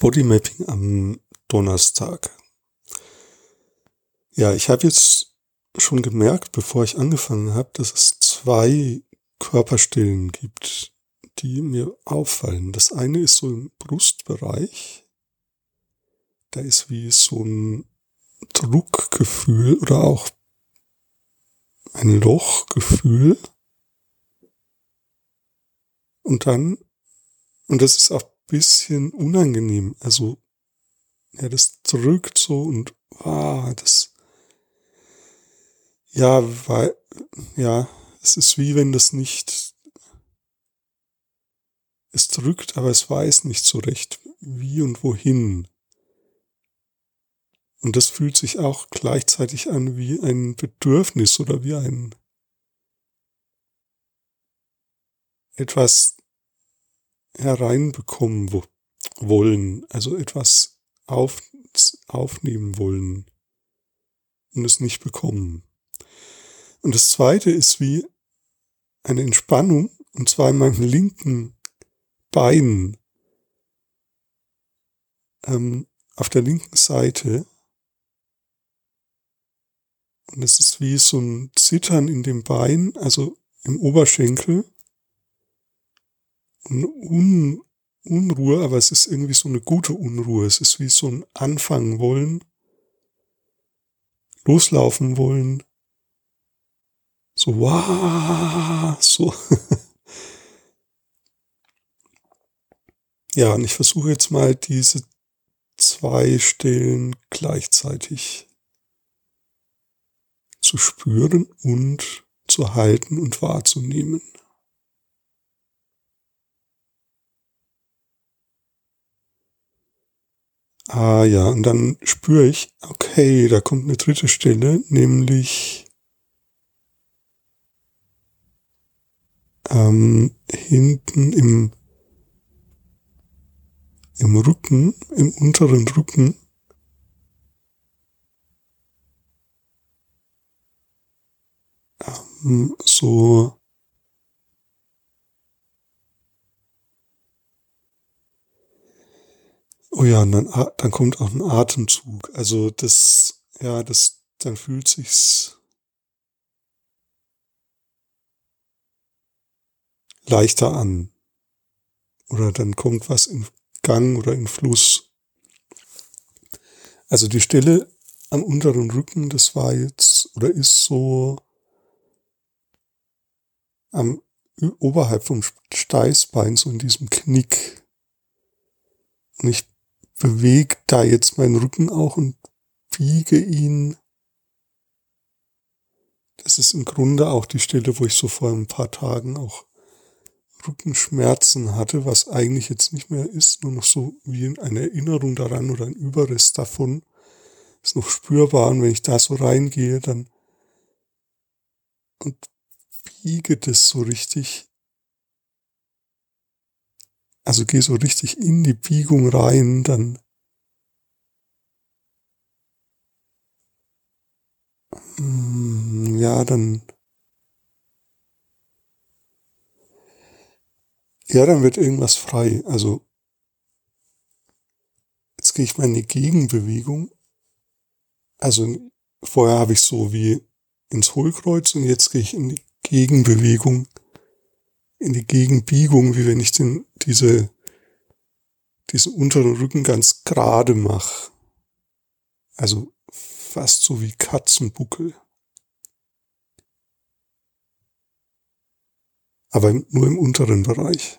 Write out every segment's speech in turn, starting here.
Bodymapping am Donnerstag. Ja, ich habe jetzt schon gemerkt, bevor ich angefangen habe, dass es zwei Körperstellen gibt, die mir auffallen. Das eine ist so im Brustbereich. Da ist wie so ein Druckgefühl oder auch ein Lochgefühl. Und dann, und das ist auch bisschen unangenehm. Also, ja, das drückt so und, ah, das, ja, weil, ja, es ist wie wenn das nicht, es drückt, aber es weiß nicht so recht, wie und wohin. Und das fühlt sich auch gleichzeitig an wie ein Bedürfnis oder wie ein etwas hereinbekommen wo, wollen, also etwas auf, aufnehmen wollen und es nicht bekommen. Und das zweite ist wie eine Entspannung, und zwar in meinem linken Bein, ähm, auf der linken Seite. Und es ist wie so ein Zittern in dem Bein, also im Oberschenkel Un Unruhe, aber es ist irgendwie so eine gute Unruhe. Es ist wie so ein Anfangen wollen, loslaufen wollen. So, wow, so. ja, und ich versuche jetzt mal diese zwei Stellen gleichzeitig zu spüren und zu halten und wahrzunehmen. Ah ja, und dann spüre ich, okay, da kommt eine dritte Stelle, nämlich ähm, hinten im, im Rücken, im unteren Rücken. Ähm, so Oh ja, und dann, dann kommt auch ein Atemzug. Also das, ja, das, dann fühlt sich's leichter an. Oder dann kommt was in Gang oder in Fluss. Also die Stelle am unteren Rücken, das war jetzt oder ist so am oberhalb vom Steißbein, so in diesem Knick. Und ich bewege da jetzt meinen Rücken auch und biege ihn. Das ist im Grunde auch die Stelle, wo ich so vor ein paar Tagen auch Rückenschmerzen hatte, was eigentlich jetzt nicht mehr ist, nur noch so wie eine Erinnerung daran oder ein Überrest davon ist noch spürbar. Und wenn ich da so reingehe, dann und biege das so richtig, also geh so richtig in die Biegung rein, dann mm, ja, dann ja, dann wird irgendwas frei. Also jetzt gehe ich mal in die Gegenbewegung. Also vorher habe ich so wie ins Hohlkreuz und jetzt gehe ich in die Gegenbewegung in die Gegenbiegung, wie wenn ich den, diese, diesen unteren Rücken ganz gerade mache. Also fast so wie Katzenbuckel. Aber nur im unteren Bereich.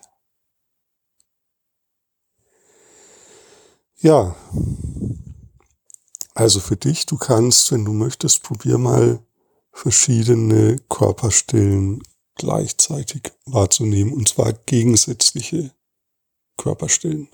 Ja. Also für dich, du kannst, wenn du möchtest, probier mal verschiedene Körperstellen gleichzeitig wahrzunehmen, und zwar gegensätzliche Körperstellen.